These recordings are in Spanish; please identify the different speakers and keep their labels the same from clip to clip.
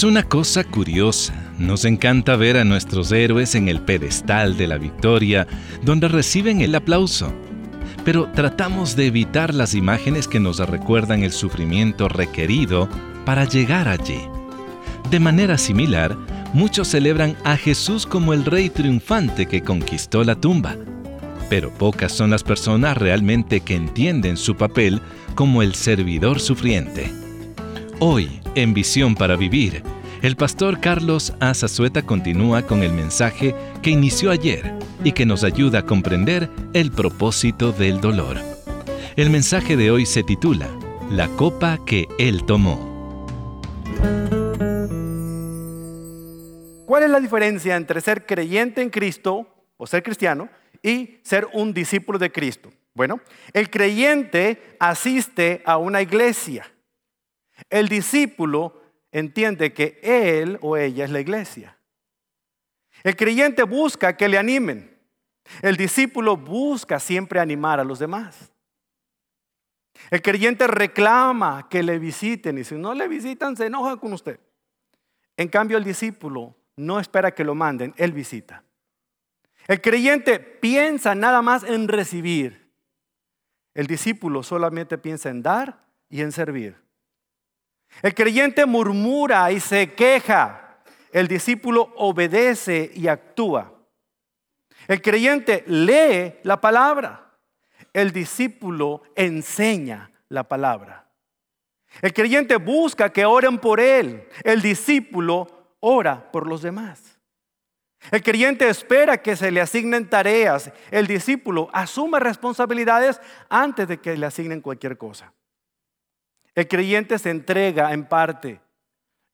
Speaker 1: Es una cosa curiosa. Nos encanta ver a nuestros héroes en el pedestal de la victoria, donde reciben el aplauso. Pero tratamos de evitar las imágenes que nos recuerdan el sufrimiento requerido para llegar allí. De manera similar, muchos celebran a Jesús como el rey triunfante que conquistó la tumba. Pero pocas son las personas realmente que entienden su papel como el servidor sufriente. Hoy, en Visión para Vivir, el pastor Carlos Azazueta continúa con el mensaje que inició ayer y que nos ayuda a comprender el propósito del dolor. El mensaje de hoy se titula La copa que él tomó.
Speaker 2: ¿Cuál es la diferencia entre ser creyente en Cristo o ser cristiano y ser un discípulo de Cristo? Bueno, el creyente asiste a una iglesia. El discípulo entiende que él o ella es la iglesia. El creyente busca que le animen. El discípulo busca siempre animar a los demás. El creyente reclama que le visiten y si no le visitan se enoja con usted. En cambio el discípulo no espera que lo manden, él visita. El creyente piensa nada más en recibir. El discípulo solamente piensa en dar y en servir. El creyente murmura y se queja. El discípulo obedece y actúa. El creyente lee la palabra. El discípulo enseña la palabra. El creyente busca que oren por él. El discípulo ora por los demás. El creyente espera que se le asignen tareas. El discípulo asume responsabilidades antes de que le asignen cualquier cosa. El creyente se entrega en parte.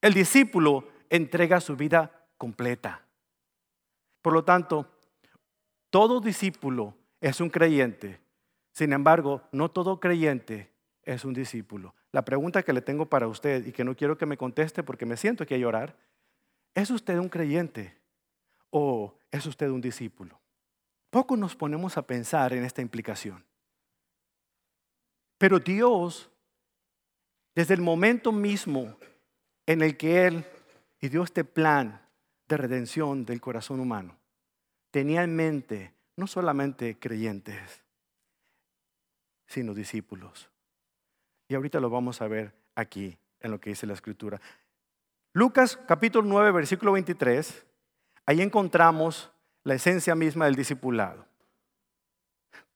Speaker 2: El discípulo entrega su vida completa. Por lo tanto, todo discípulo es un creyente. Sin embargo, no todo creyente es un discípulo. La pregunta que le tengo para usted y que no quiero que me conteste porque me siento que hay llorar, ¿es usted un creyente o es usted un discípulo? Poco nos ponemos a pensar en esta implicación. Pero Dios desde el momento mismo en el que Él dio este plan de redención del corazón humano, tenía en mente no solamente creyentes, sino discípulos. Y ahorita lo vamos a ver aquí en lo que dice la escritura. Lucas capítulo 9, versículo 23, ahí encontramos la esencia misma del discipulado.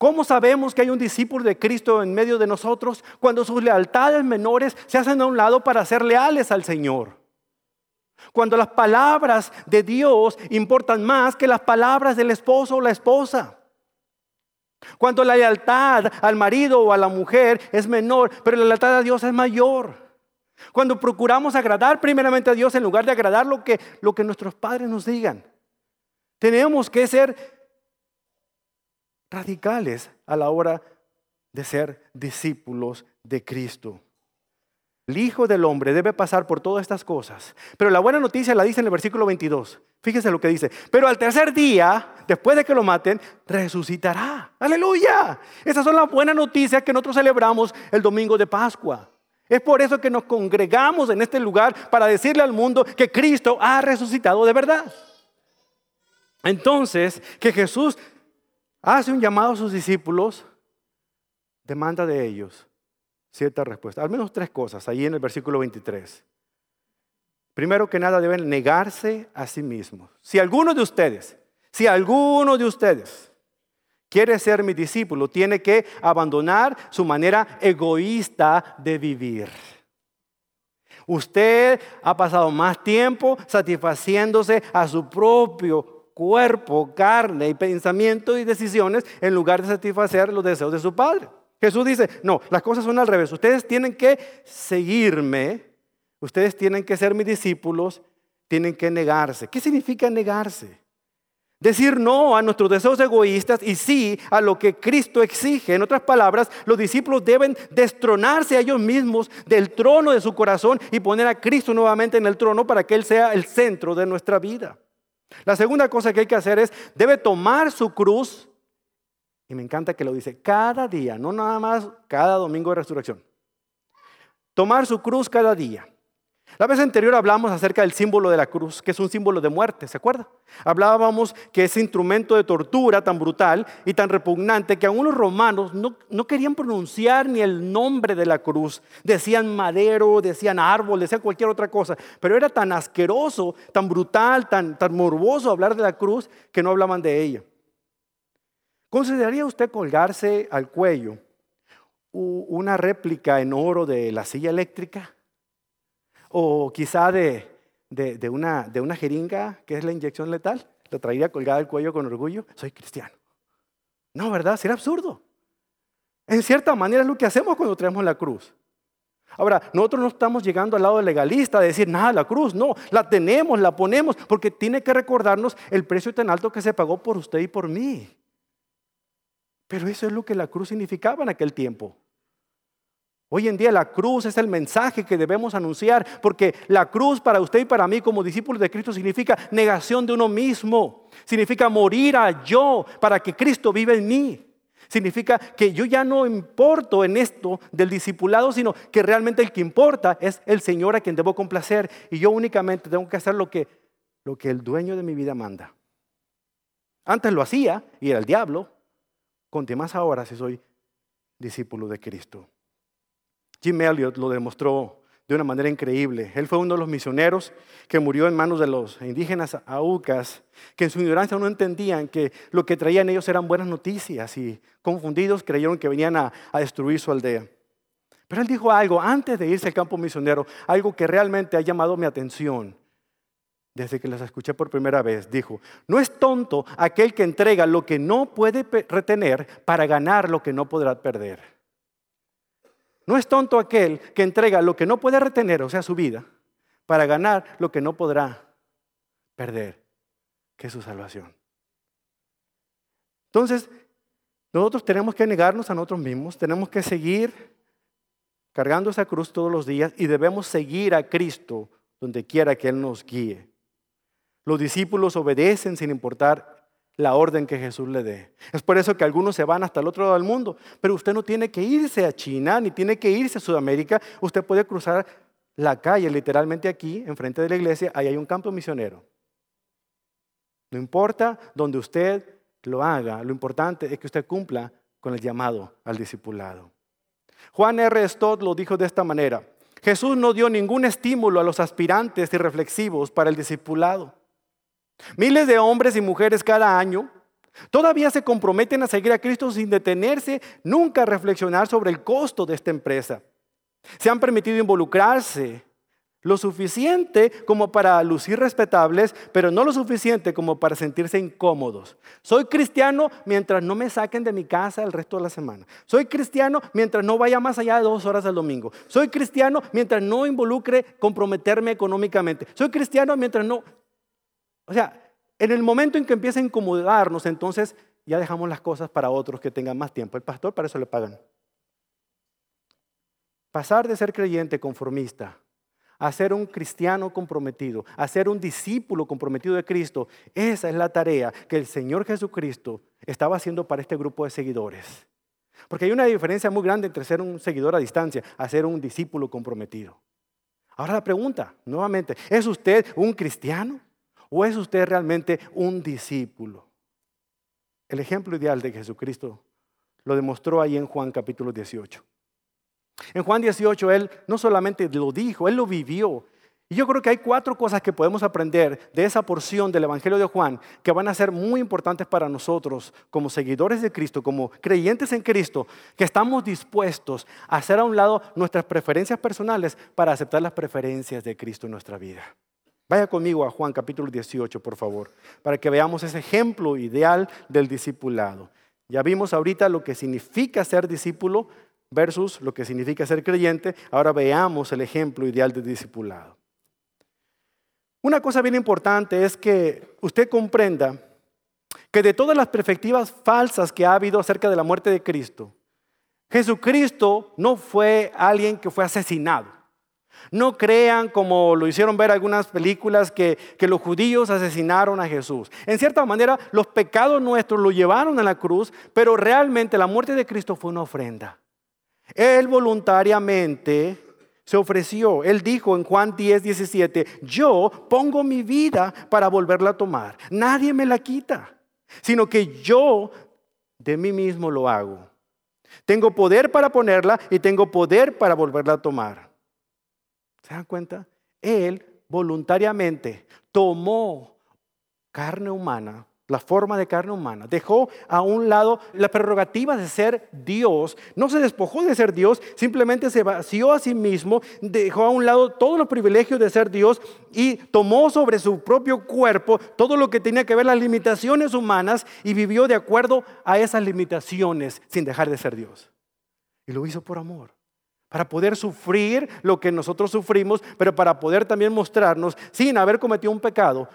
Speaker 2: ¿Cómo sabemos que hay un discípulo de Cristo en medio de nosotros cuando sus lealtades menores se hacen a un lado para ser leales al Señor? Cuando las palabras de Dios importan más que las palabras del esposo o la esposa. Cuando la lealtad al marido o a la mujer es menor, pero la lealtad a Dios es mayor. Cuando procuramos agradar primeramente a Dios en lugar de agradar lo que, lo que nuestros padres nos digan. Tenemos que ser radicales a la hora de ser discípulos de Cristo. El Hijo del Hombre debe pasar por todas estas cosas. Pero la buena noticia la dice en el versículo 22. Fíjese lo que dice. Pero al tercer día, después de que lo maten, resucitará. Aleluya. Esas son las buenas noticias que nosotros celebramos el domingo de Pascua. Es por eso que nos congregamos en este lugar para decirle al mundo que Cristo ha resucitado de verdad. Entonces, que Jesús hace un llamado a sus discípulos, demanda de ellos cierta respuesta. Al menos tres cosas, ahí en el versículo 23. Primero que nada deben negarse a sí mismos. Si alguno de ustedes, si alguno de ustedes quiere ser mi discípulo, tiene que abandonar su manera egoísta de vivir. Usted ha pasado más tiempo satisfaciéndose a su propio cuerpo, carne y pensamiento y decisiones en lugar de satisfacer los deseos de su Padre. Jesús dice, no, las cosas son al revés. Ustedes tienen que seguirme, ustedes tienen que ser mis discípulos, tienen que negarse. ¿Qué significa negarse? Decir no a nuestros deseos egoístas y sí a lo que Cristo exige. En otras palabras, los discípulos deben destronarse a ellos mismos del trono de su corazón y poner a Cristo nuevamente en el trono para que Él sea el centro de nuestra vida. La segunda cosa que hay que hacer es, debe tomar su cruz, y me encanta que lo dice, cada día, no nada más cada domingo de resurrección. Tomar su cruz cada día. La vez anterior hablamos acerca del símbolo de la cruz, que es un símbolo de muerte, ¿se acuerda? Hablábamos que ese instrumento de tortura tan brutal y tan repugnante que aún los romanos no, querían pronunciar ni el nombre de la cruz. Decían madero, decían árbol, decían cualquier otra cosa. Pero era tan asqueroso, tan brutal, tan, tan morboso hablar de la cruz que no hablaban de ella. ¿Consideraría usted colgarse al cuello una réplica en oro de la silla eléctrica? O quizá de, una, de una jeringa, que es la inyección letal. Lo traería colgada al cuello con orgullo. Soy cristiano. No, ¿verdad? Sería absurdo. En cierta manera es lo que hacemos cuando traemos la cruz. Ahora, nosotros no estamos llegando al lado legalista de decir, nada, la cruz, no, la tenemos, la ponemos, porque tiene que recordarnos el precio tan alto que se pagó por usted y por mí. Pero eso es lo que la cruz significaba en aquel tiempo. Hoy en día la cruz es el mensaje que debemos anunciar, porque la cruz para usted y para mí como discípulos de Cristo significa negación de uno mismo, significa morir a yo para que Cristo viva en mí. Significa que yo ya no importo en esto del discipulado, sino que realmente el que importa es el Señor a quien debo complacer y yo únicamente tengo que hacer lo que, lo que el dueño de mi vida manda. Antes lo hacía y era el diablo, conte más ahora si soy discípulo de Cristo. Jim Elliot lo demostró de una manera increíble. Él fue uno de los misioneros que murió en manos de los indígenas aucas, que en su ignorancia no entendían que lo que traían ellos eran buenas noticias y confundidos creyeron que venían a, destruir su aldea. Pero él dijo algo antes de irse al campo misionero, algo que realmente ha llamado mi atención desde que las escuché por primera vez. Dijo, no es tonto aquel que entrega lo que no puede retener para ganar lo que no podrá perder. No es tonto aquel que entrega lo que no puede retener, o sea, su vida, para ganar lo que no podrá perder, que es su salvación. Entonces, nosotros tenemos que negarnos a nosotros mismos, tenemos que seguir cargando esa cruz todos los días y debemos seguir a Cristo donde quiera que Él nos guíe. Los discípulos obedecen sin importar la orden que Jesús le dé. Es por eso que algunos se van hasta el otro lado del mundo, pero usted no tiene que irse a China ni tiene que irse a Sudamérica, usted puede cruzar la calle literalmente aquí, enfrente de la iglesia, ahí hay un campo misionero. No importa donde usted lo haga, lo importante es que usted cumpla con el llamado al discipulado. Juan R. Stott lo dijo de esta manera. Jesús no dio ningún estímulo a los aspirantes y reflexivos para el discipulado. Miles de hombres y mujeres cada año todavía se comprometen a seguir a Cristo sin detenerse nunca a reflexionar sobre el costo de esta empresa. Se han permitido involucrarse lo suficiente como para lucir respetables, pero no lo suficiente como para sentirse incómodos. Soy cristiano mientras no me saquen de mi casa el resto de la semana. Soy cristiano mientras no vaya más allá de dos horas del domingo. Soy cristiano mientras no involucre comprometerme económicamente. Soy cristiano mientras no... O sea, en el momento en que empieza a incomodarnos, entonces ya dejamos las cosas para otros que tengan más tiempo. El pastor para eso le pagan. Pasar de ser creyente conformista a ser un cristiano comprometido, a ser un discípulo comprometido de Cristo, esa es la tarea que el Señor Jesucristo estaba haciendo para este grupo de seguidores. Porque hay una diferencia muy grande entre ser un seguidor a distancia a ser un discípulo comprometido. Ahora la pregunta, nuevamente, ¿es usted un cristiano? ¿O es usted realmente un discípulo? El ejemplo ideal de Jesucristo lo demostró ahí en Juan capítulo 18. En Juan 18 Él no solamente lo dijo, Él lo vivió. Y yo creo que hay cuatro cosas que podemos aprender de esa porción del Evangelio de Juan que van a ser muy importantes para nosotros como seguidores de Cristo, como creyentes en Cristo, que estamos dispuestos a hacer a un lado nuestras preferencias personales para aceptar las preferencias de Cristo en nuestra vida. Vaya conmigo a Juan capítulo 18, por favor, para que veamos ese ejemplo ideal del discipulado. Ya vimos ahorita lo que significa ser discípulo versus lo que significa ser creyente. Ahora veamos el ejemplo ideal del discipulado. Una cosa bien importante es que usted comprenda que de todas las perspectivas falsas que ha habido acerca de la muerte de Cristo, Jesucristo no fue alguien que fue asesinado. No crean, como lo hicieron ver algunas películas, que, los judíos asesinaron a Jesús. En cierta manera, los pecados nuestros lo llevaron a la cruz, pero realmente la muerte de Cristo fue una ofrenda. Él voluntariamente se ofreció. Él dijo en Juan 10, 17, yo pongo mi vida para volverla a tomar. Nadie me la quita, sino que yo de mí mismo lo hago. Tengo poder para ponerla y tengo poder para volverla a tomar. ¿Se dan cuenta? Él voluntariamente tomó carne humana la forma de carne humana. Dejó a un lado la prerrogativa de ser Dios. No se despojó de ser Dios, simplemente se vació a sí mismo, dejó a un lado todos los privilegios de ser Dios y tomó sobre su propio cuerpo todo lo que tenía que ver las limitaciones humanas y vivió de acuerdo a esas limitaciones sin dejar de ser Dios. Y lo hizo por amor para poder sufrir lo que nosotros sufrimos, pero para poder también mostrarnos, sin haber cometido un pecado,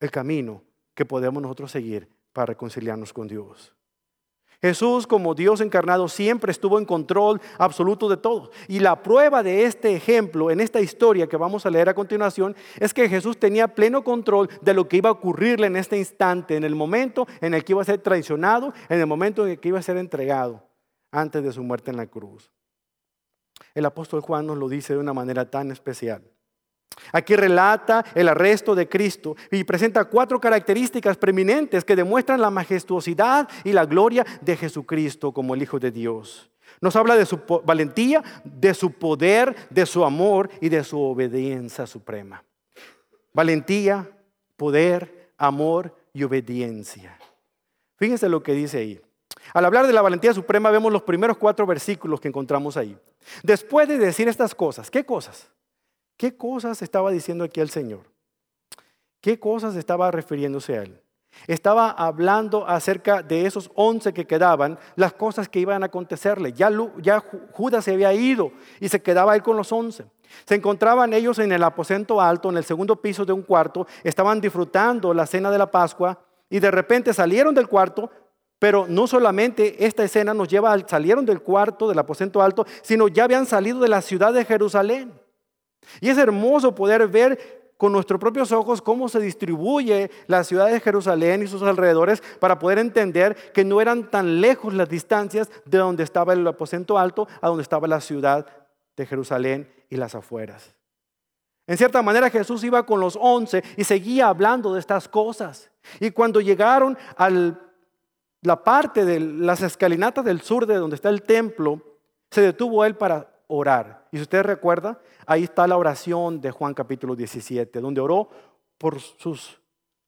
Speaker 2: el camino que podemos nosotros seguir para reconciliarnos con Dios. Jesús como Dios encarnado siempre estuvo en control absoluto de todo. Y la prueba de este ejemplo en esta historia que vamos a leer a continuación es que Jesús tenía pleno control de lo que iba a ocurrirle en este instante, en el momento en el que iba a ser traicionado, en el momento en el que iba a ser entregado antes de su muerte en la cruz. El apóstol Juan nos lo dice de una manera tan especial. Aquí relata el arresto de Cristo y presenta cuatro características preeminentes que demuestran la majestuosidad y la gloria de Jesucristo como el Hijo de Dios. Nos habla de su valentía, de su poder, de su amor y de su obediencia suprema. Valentía, poder, amor y obediencia. Fíjense lo que dice ahí. Al hablar de la valentía suprema vemos los primeros cuatro versículos que encontramos ahí. Después de decir estas cosas, ¿qué cosas? ¿Qué cosas estaba diciendo aquí el Señor? ¿Qué cosas estaba refiriéndose a él? Estaba hablando acerca de esos once que quedaban, las cosas que iban a acontecerle. Ya, ya, Judas se había ido y se quedaba él con los once. Se encontraban ellos en el aposento alto, en el segundo piso de un cuarto, estaban disfrutando la cena de la Pascua y de repente salieron del cuarto, pero no solamente esta escena nos lleva al salieron del cuarto del aposento alto, sino ya habían salido de la ciudad de Jerusalén. Y es hermoso poder ver con nuestros propios ojos cómo se distribuye la ciudad de Jerusalén y sus alrededores para poder entender que no eran tan lejos las distancias de donde estaba el aposento alto a donde estaba la ciudad de Jerusalén y las afueras. En cierta manera Jesús iba con los once y seguía hablando de estas cosas. Y cuando llegaron a la parte de las escalinatas del sur de donde está el templo, se detuvo él para orar. Y si usted recuerda, ahí está la oración de Juan capítulo 17, donde oró por sus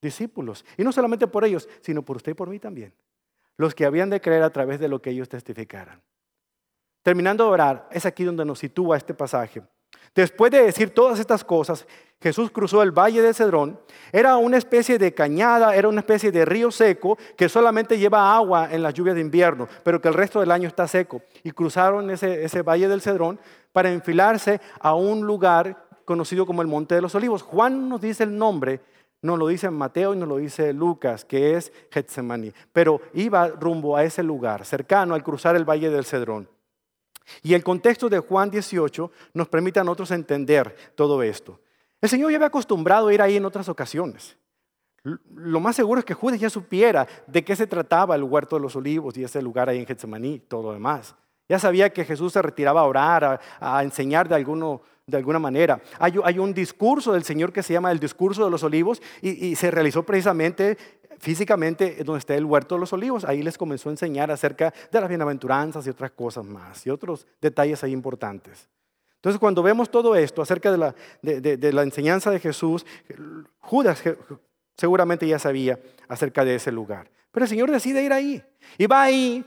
Speaker 2: discípulos. Y no solamente por ellos, sino por usted y por mí también. Los que habían de creer a través de lo que ellos testificaran. Terminando de orar, es aquí donde nos sitúa este pasaje. Después de decir todas estas cosas, Jesús cruzó el valle de Cedrón. Era una especie de cañada, era una especie de río seco que solamente lleva agua en las lluvias de invierno, pero que el resto del año está seco. Y cruzaron ese, valle del Cedrón para enfilarse a un lugar conocido como el Monte de los Olivos. Juan nos dice el nombre, no lo dice Mateo y no lo dice Lucas, que es Getsemaní, pero iba rumbo a ese lugar, cercano al cruzar el valle del Cedrón. Y el contexto de Juan 18 nos permite a nosotros entender todo esto. El Señor ya había acostumbrado a ir ahí en otras ocasiones. Lo más seguro es que Judas ya supiera de qué se trataba el huerto de los olivos y ese lugar ahí en Getsemaní, todo lo demás. Ya sabía que Jesús se retiraba a orar, a, enseñar de, de alguna manera. Hay, un discurso del Señor que se llama el discurso de los olivos y, y se realizó precisamente físicamente donde está el huerto de los olivos. Ahí les comenzó a enseñar acerca de las bienaventuranzas y otras cosas más y otros detalles ahí importantes. Entonces cuando vemos todo esto acerca de la, enseñanza de Jesús, Judas seguramente ya sabía acerca de ese lugar. Pero el Señor decide ir ahí. Y va ahí.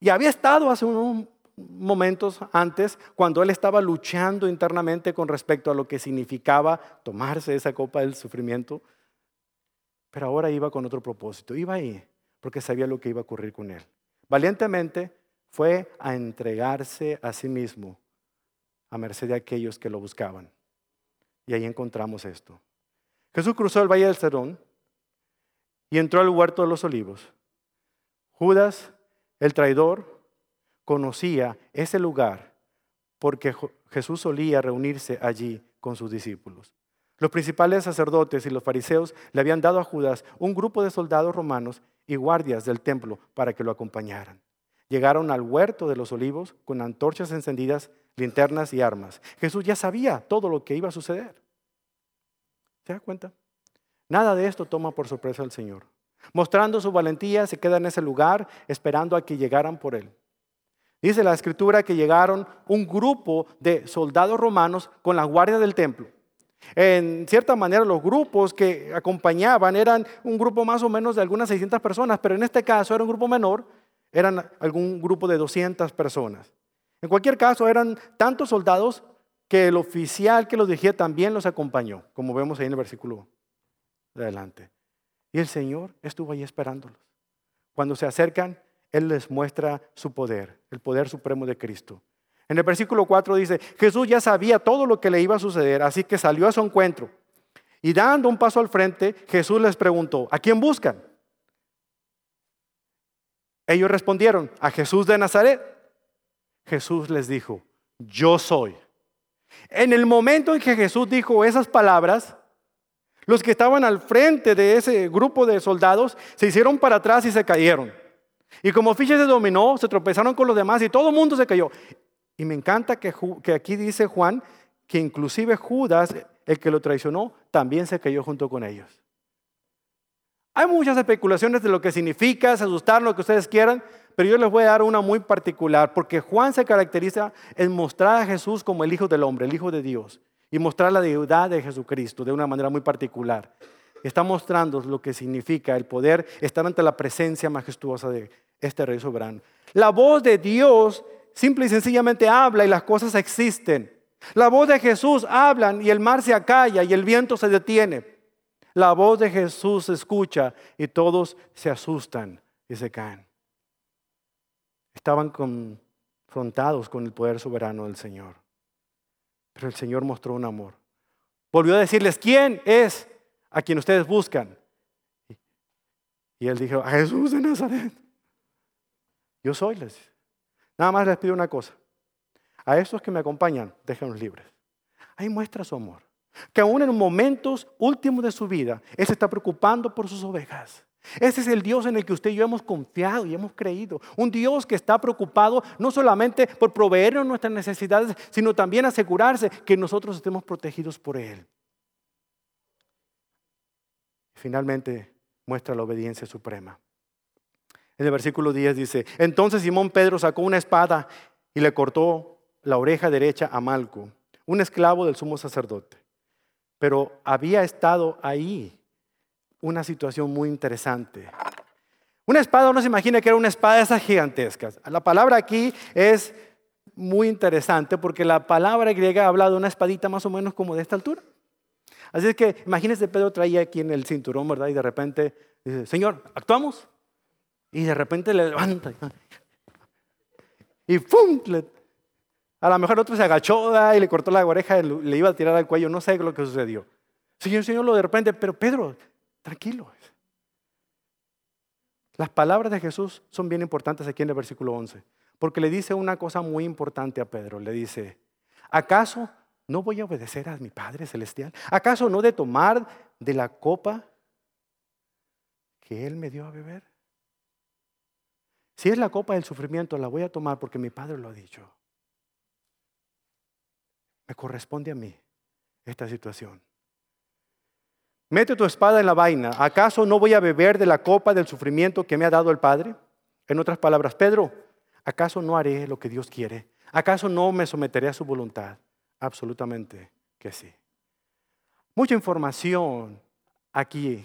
Speaker 2: Y había estado hace unos momentos antes cuando él estaba luchando internamente con respecto a lo que significaba tomarse esa copa del sufrimiento pero ahora iba con otro propósito. Iba ahí porque sabía lo que iba a ocurrir con él. Valientemente fue a entregarse a sí mismo a merced de aquellos que lo buscaban. Y ahí encontramos esto. Jesús cruzó el valle del Cerón y entró al huerto de los olivos. Judas, el traidor, conocía ese lugar porque Jesús solía reunirse allí con sus discípulos. Los principales sacerdotes y los fariseos le habían dado a Judas un grupo de soldados romanos y guardias del templo para que lo acompañaran. Llegaron al huerto de los olivos con antorchas encendidas, linternas y armas. Jesús ya sabía todo lo que iba a suceder. ¿Se da cuenta? Nada de esto toma por sorpresa al Señor. Mostrando su valentía, se queda en ese lugar esperando a que llegaran por él. Dice la escritura que llegaron un grupo de soldados romanos con la guardia del templo. En cierta manera, los grupos que acompañaban eran un grupo más o menos de algunas 600 personas, pero en este caso era un grupo menor, eran algún grupo de 200 personas. En cualquier caso, eran tantos soldados que el oficial que los dirigía también los acompañó, como vemos ahí en el versículo de adelante. Y el Señor estuvo ahí esperándolos. Cuando se acercan, Él les muestra su poder, el poder supremo de Cristo. En el versículo 4 dice, Jesús ya sabía todo lo que le iba a suceder, así que salió a su encuentro. Y dando un paso al frente, Jesús les preguntó, ¿a quién buscan? Ellos respondieron, a Jesús de Nazaret. Jesús les dijo, yo soy. En el momento en que Jesús dijo esas palabras, los que estaban al frente de ese grupo de soldados se hicieron para atrás y se cayeron. Y como fichas de dominó, se tropezaron con los demás y todo el mundo se cayó. Y me encanta que, aquí dice Juan que inclusive Judas, el que lo traicionó, también se cayó junto con ellos. Hay muchas especulaciones de lo que significa, asustar, lo que ustedes quieran, pero yo les voy a dar una muy particular, porque Juan se caracteriza en mostrar a Jesús como el Hijo del Hombre, el Hijo de Dios, y mostrar la deidad de Jesucristo de una manera muy particular. Está mostrando lo que significa el poder estar ante la presencia majestuosa de este Rey soberano. La voz de Dios simple y sencillamente habla y las cosas existen. La voz de Jesús habla y el mar se acalla y el viento se detiene. La voz de Jesús se escucha y todos se asustan y se caen. Estaban confrontados con el poder soberano del Señor. Pero el Señor mostró un amor. Volvió a decirles, ¿quién es a quien ustedes buscan? Y él dijo, a Jesús de Nazaret. Yo soy, les Nada más les pido una cosa. A esos que me acompañan, déjenlos libres. Ahí muestra su amor. Que aún en momentos últimos de su vida, Él se está preocupando por sus ovejas. Ese es el Dios en el que usted y yo hemos confiado y hemos creído. Un Dios que está preocupado no solamente por proveernos nuestras necesidades, sino también asegurarse que nosotros estemos protegidos por Él. Finalmente muestra la obediencia suprema. En el versículo 10 dice, entonces Simón Pedro sacó una espada y le cortó la oreja derecha a Malco, un esclavo del sumo sacerdote. Pero había estado ahí una situación muy interesante. Una espada, uno se imagina que era una espada de esas gigantescas. La palabra aquí es muy interesante porque la palabra griega habla de una espadita más o menos como de esta altura. Así es que imagínese, Pedro traía aquí en el cinturón, ¿verdad? Y de repente dice, Señor, ¿actuamos? Y de repente le levanta. Y ¡pum! a lo mejor otro se agachó y le cortó la oreja, y le iba a tirar al cuello. No sé lo que sucedió. Señor, Señor, lo de repente, pero Pedro, tranquilo. Las palabras de Jesús son bien importantes aquí en el versículo 11, porque le dice una cosa muy importante a Pedro. Le dice, ¿acaso no voy a obedecer a mi Padre Celestial? ¿Acaso no de tomar de la copa que Él me dio a beber? Si es la copa del sufrimiento, la voy a tomar porque mi Padre lo ha dicho. Me corresponde a mí esta situación. Mete tu espada en la vaina. ¿Acaso no voy a beber de la copa del sufrimiento que me ha dado el Padre? En otras palabras, Pedro, ¿acaso no haré lo que Dios quiere? ¿Acaso no me someteré a su voluntad? Absolutamente que sí. Mucha información aquí,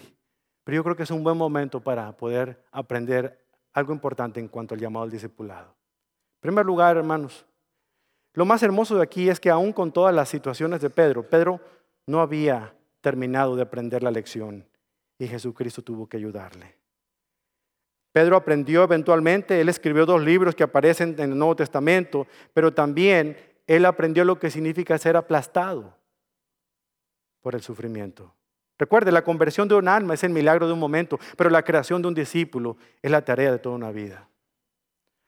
Speaker 2: pero yo creo que es un buen momento para poder aprender algo importante en cuanto al llamado al discipulado. En primer lugar, hermanos, lo más hermoso de aquí es que aún con todas las situaciones de Pedro, Pedro no había terminado de aprender la lección y Jesucristo tuvo que ayudarle. Pedro aprendió eventualmente, él escribió dos libros que aparecen en el Nuevo Testamento, pero también él aprendió lo que significa ser aplastado por el sufrimiento. Recuerde, la conversión de un alma es el milagro de un momento, pero la creación de un discípulo es la tarea de toda una vida.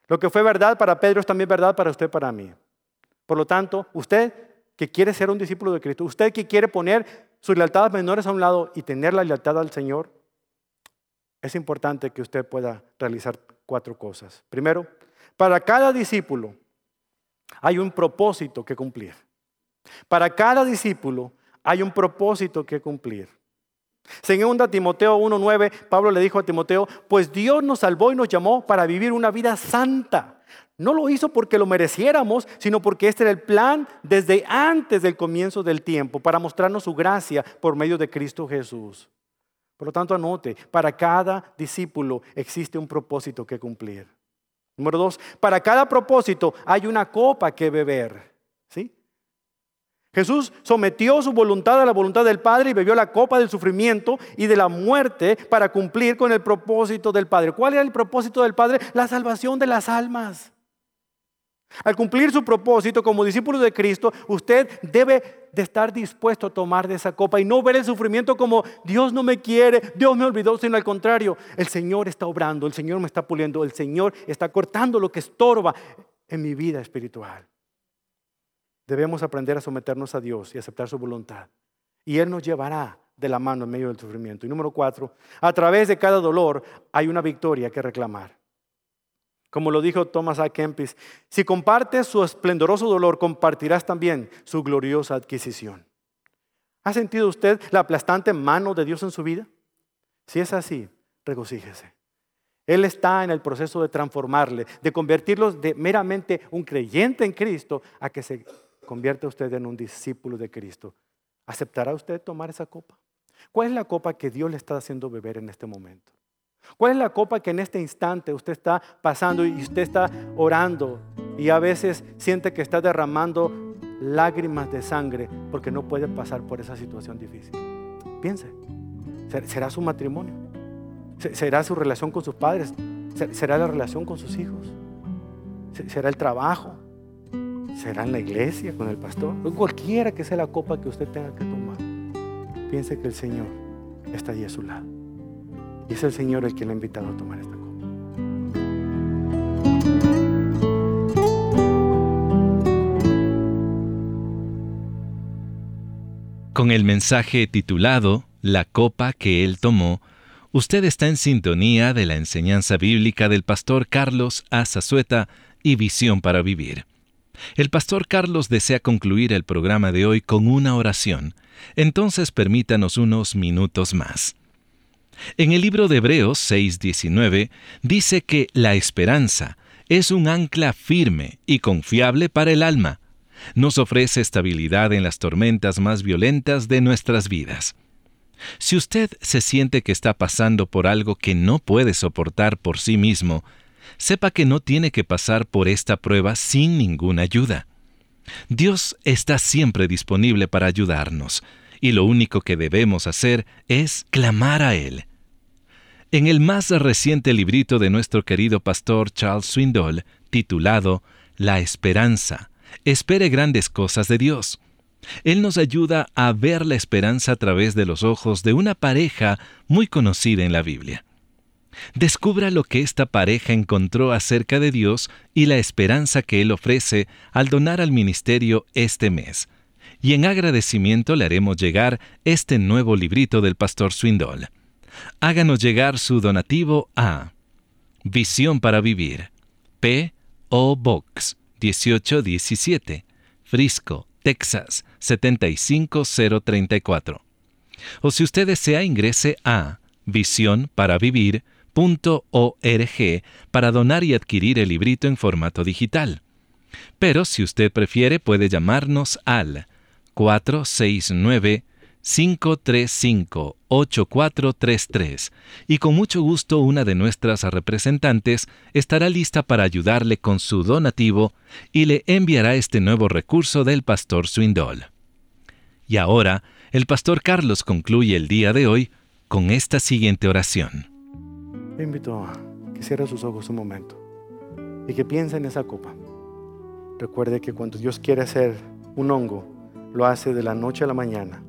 Speaker 2: Lo que fue verdad para Pedro es también verdad para usted, para mí. Por lo tanto, usted que quiere ser un discípulo de Cristo, usted que quiere poner sus lealtades menores a un lado y tener la lealtad al Señor, es importante que usted pueda realizar cuatro cosas. Primero, Para cada discípulo hay un propósito que cumplir. Para cada discípulo hay un propósito que cumplir. Según Timoteo 1.9, Pablo le dijo a Timoteo, pues Dios nos salvó y nos llamó para vivir una vida santa. No lo hizo porque lo mereciéramos, sino porque este era el plan desde antes del comienzo del tiempo, para mostrarnos su gracia por medio de Cristo Jesús. Por lo tanto, anote, para cada discípulo existe un propósito que cumplir. Número dos, para cada propósito hay una copa que beber. ¿Sí? Jesús sometió su voluntad a la voluntad del Padre y bebió la copa del sufrimiento y de la muerte para cumplir con el propósito del Padre. ¿Cuál era el propósito del Padre? La salvación de las almas. Al cumplir su propósito como discípulo de Cristo, usted debe de estar dispuesto a tomar de esa copa y no ver el sufrimiento como Dios no me quiere, Dios me olvidó, sino al contrario, el Señor está obrando, el Señor me está puliendo, el Señor está cortando lo que estorba en mi vida espiritual. Debemos aprender a someternos a Dios y aceptar su voluntad. Y Él nos llevará de la mano en medio del sufrimiento. Y número cuatro, a través de cada dolor hay una victoria que reclamar. Como lo dijo Thomas A. Kempis, si compartes su esplendoroso dolor, compartirás también su gloriosa adquisición. ¿Ha sentido usted la aplastante mano de Dios en su vida? Si es así, regocíjese. Él está en el proceso de transformarle, de convertirlos de meramente un creyente en Cristo a que se convierta usted en un discípulo de Cristo. ¿Aceptará usted tomar esa copa? ¿Cuál es la copa que Dios le está haciendo beber en este momento? ¿Cuál es la copa que en este instante usted está pasando y usted está orando y a veces siente que está derramando lágrimas de sangre porque no puede pasar por esa situación difícil? Piense, ¿será su matrimonio? ¿Será su relación con sus padres? ¿Será la relación con sus hijos? ¿Será el trabajo? ¿Será en la iglesia con el pastor? Cualquiera que sea la copa que usted tenga que tomar, piense que el Señor está allí a su lado. Y es el Señor el que le ha invitado a tomar esta copa.
Speaker 1: Con el mensaje titulado La copa que Él tomó, usted está en sintonía de la enseñanza bíblica del pastor Carlos Azazueta y Visión para Vivir. El pastor Carlos desea concluir el programa de hoy con una oración, entonces permítanos unos minutos más. En el libro de Hebreos 6:19 dice que la esperanza es un ancla firme y confiable para el alma. Nos ofrece estabilidad en las tormentas más violentas de nuestras vidas. Si usted se siente que está pasando por algo que no puede soportar por sí mismo, sepa que no tiene que pasar por esta prueba sin ninguna ayuda. Dios está siempre disponible para ayudarnos, y lo único que debemos hacer es clamar a Él. En el más reciente librito de nuestro querido pastor Charles Swindoll, titulado La Esperanza, espere grandes cosas de Dios. Él nos ayuda a ver la esperanza a través de los ojos de una pareja muy conocida en la Biblia. Descubra lo que esta pareja encontró acerca de Dios y la esperanza que Él ofrece al donar al ministerio este mes. Y en agradecimiento le haremos llegar este nuevo librito del pastor Swindoll. Háganos llegar su donativo a Visión para Vivir, P. O. Box 1817, Frisco, Texas 75034. O si usted desea, ingrese a Visión para Vivir para donar y adquirir el librito en formato digital. Pero si usted prefiere puede llamarnos al 469-535-8433 y con mucho gusto una de nuestras representantes estará lista para ayudarle con su donativo y le enviará este nuevo recurso del pastor Swindoll. Y ahora, el pastor Carlos concluye el día de hoy con esta siguiente oración.
Speaker 2: Le invito a que cierre sus ojos un momento y que piense en esa copa. Recuerde que cuando Dios quiere hacer un hongo, lo hace de la noche a la mañana.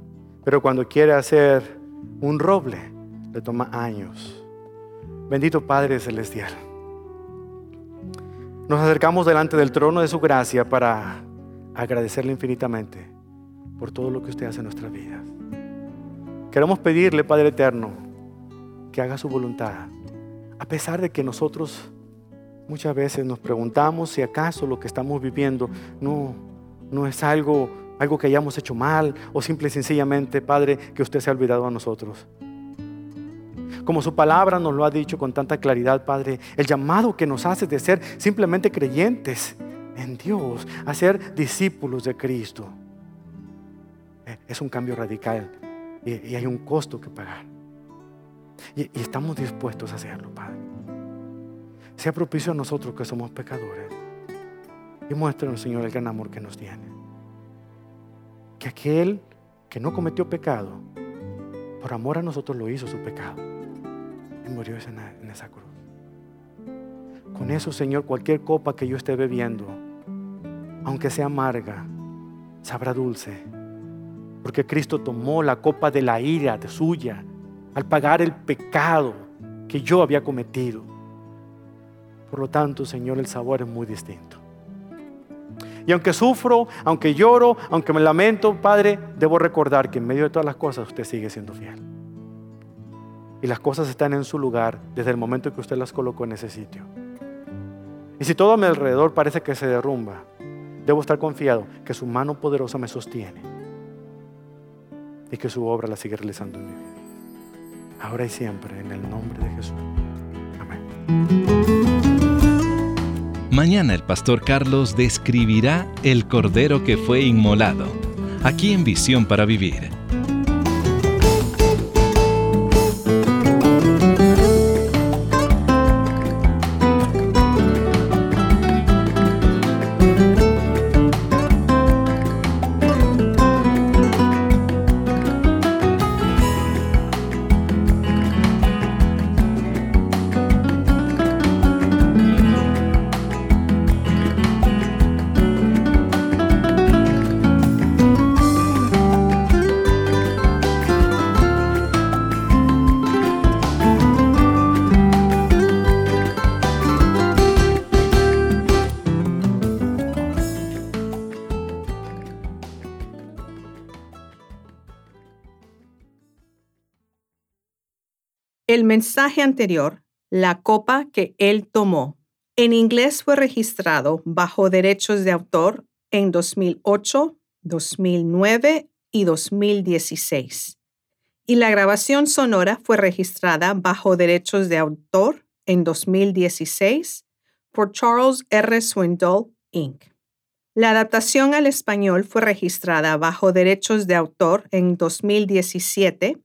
Speaker 2: Pero cuando quiere hacer un roble, le toma años. Bendito Padre Celestial. Nos acercamos delante del trono de su gracia para agradecerle infinitamente por todo lo que usted hace en nuestras vidas. Queremos pedirle, Padre Eterno, que haga su voluntad a pesar de que nosotros Muchas veces nos preguntamos si acaso lo que estamos viviendo no, no es algo, algo que hayamos hecho mal o simple y sencillamente, Padre, que usted se ha olvidado a nosotros. Como su palabra nos lo ha dicho con tanta claridad, Padre, el llamado que nos hace de ser simplemente creyentes en Dios, a ser discípulos de Cristo, eh, es un cambio radical y, hay un costo que pagar. Y estamos dispuestos a hacerlo, Padre. Sea propicio a nosotros que somos pecadores. Y muéstranos, Señor, el gran amor que nos tiene. Que aquel que no cometió pecado, por amor a nosotros lo hizo su pecado. Y murió en esa cruz. Con eso, Señor, cualquier copa que yo esté bebiendo, aunque sea amarga, sabrá dulce. Porque Cristo tomó la copa de la ira de suya al pagar el pecado que yo había cometido. Por lo tanto, Señor, el sabor es muy distinto. Y aunque sufro, aunque lloro, aunque me lamento, Padre, debo recordar que en medio de todas las cosas usted sigue siendo fiel. Y las cosas están en su lugar desde el momento que usted las colocó en ese sitio. Y si todo a mi alrededor parece que se derrumba, debo estar confiado que su mano poderosa me sostiene y que su obra la sigue realizando en vida. Ahora y siempre, en el nombre de Jesús. Amén.
Speaker 1: Mañana el pastor Carlos describirá el cordero que fue inmolado, aquí en Visión para Vivir.
Speaker 3: El mensaje anterior, la copa que él tomó, en inglés fue registrado bajo derechos de autor en 2008, 2009 y 2016. Y la grabación sonora fue registrada bajo derechos de autor en 2016 por Charles R. Swindoll, Inc. La adaptación al español fue registrada bajo derechos de autor en 2017